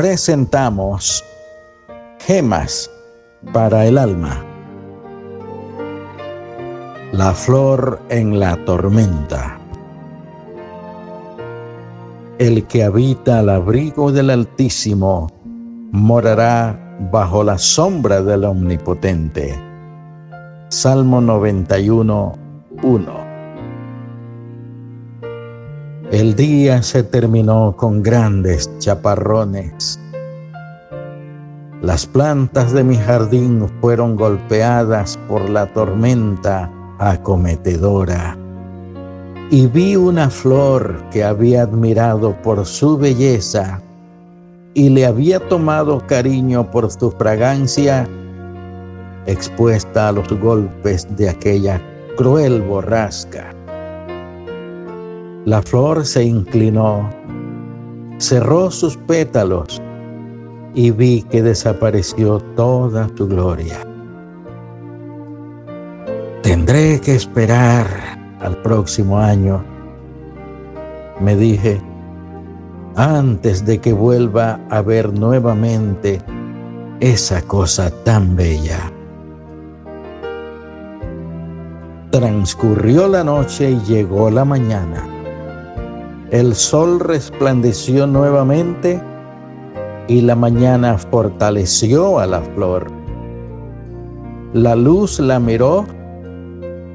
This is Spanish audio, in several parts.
presentamos Gemas para el alma. La flor en la tormenta. El que habita al abrigo del Altísimo morará bajo la sombra del Omnipotente. Salmo 91, 1. El día se terminó con grandes chaparrones. Las plantas de mi jardín fueron golpeadas por la tormenta acometedora y vi una flor que había admirado por su belleza y le había tomado cariño por su fragancia, expuesta a los golpes de aquella cruel borrasca. La flor se inclinó, cerró sus pétalos y vi que desapareció toda su gloria. Tendré que esperar al próximo año, me dije, antes de que vuelva a ver nuevamente esa cosa tan bella. Transcurrió la noche y llegó la mañana. El sol resplandeció nuevamente y la mañana fortaleció a la flor. La luz la miró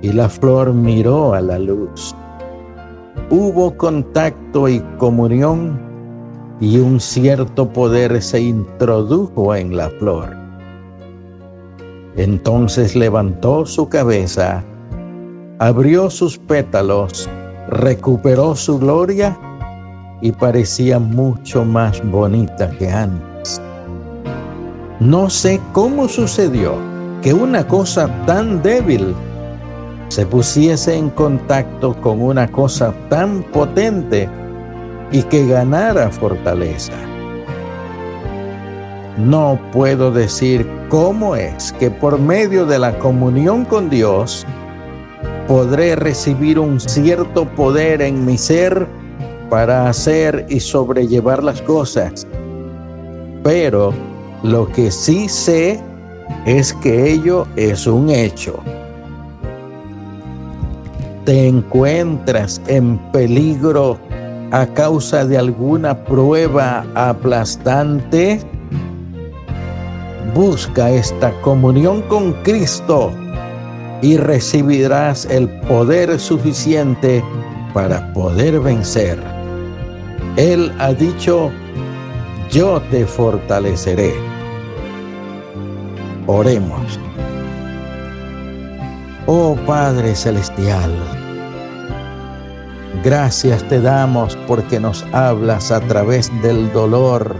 y la flor miró a la luz. Hubo contacto y comunión y un cierto poder se introdujo en la flor. Entonces levantó su cabeza, abrió sus pétalos, recuperó su gloria y parecía mucho más bonita que antes. No sé cómo sucedió que una cosa tan débil se pusiese en contacto con una cosa tan potente y que ganara fortaleza. No puedo decir cómo es que por medio de la comunión con Dios podré recibir un cierto poder en mi ser para hacer y sobrellevar las cosas. Pero lo que sí sé es que ello es un hecho. Te encuentras en peligro a causa de alguna prueba aplastante, busca esta comunión con Cristo y recibirás el poder suficiente para poder vencer. Él ha dicho, yo te fortaleceré. Oremos. Oh Padre Celestial, gracias te damos porque nos hablas a través del dolor,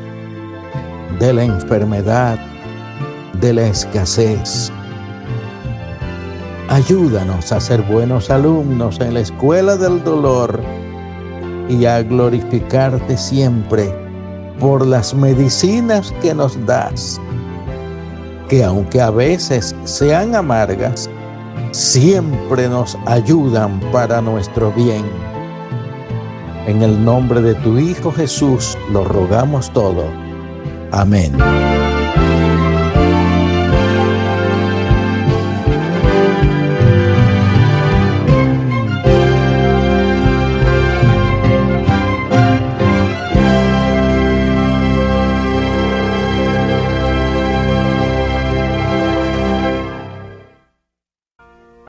de la enfermedad, de la escasez. Ayúdanos a ser buenos alumnos en la escuela del dolor y a glorificarte siempre por las medicinas que nos das, que aunque a veces sean amargas, siempre nos ayudan para nuestro bien. En el nombre de tu Hijo Jesús lo rogamos todo. Amén.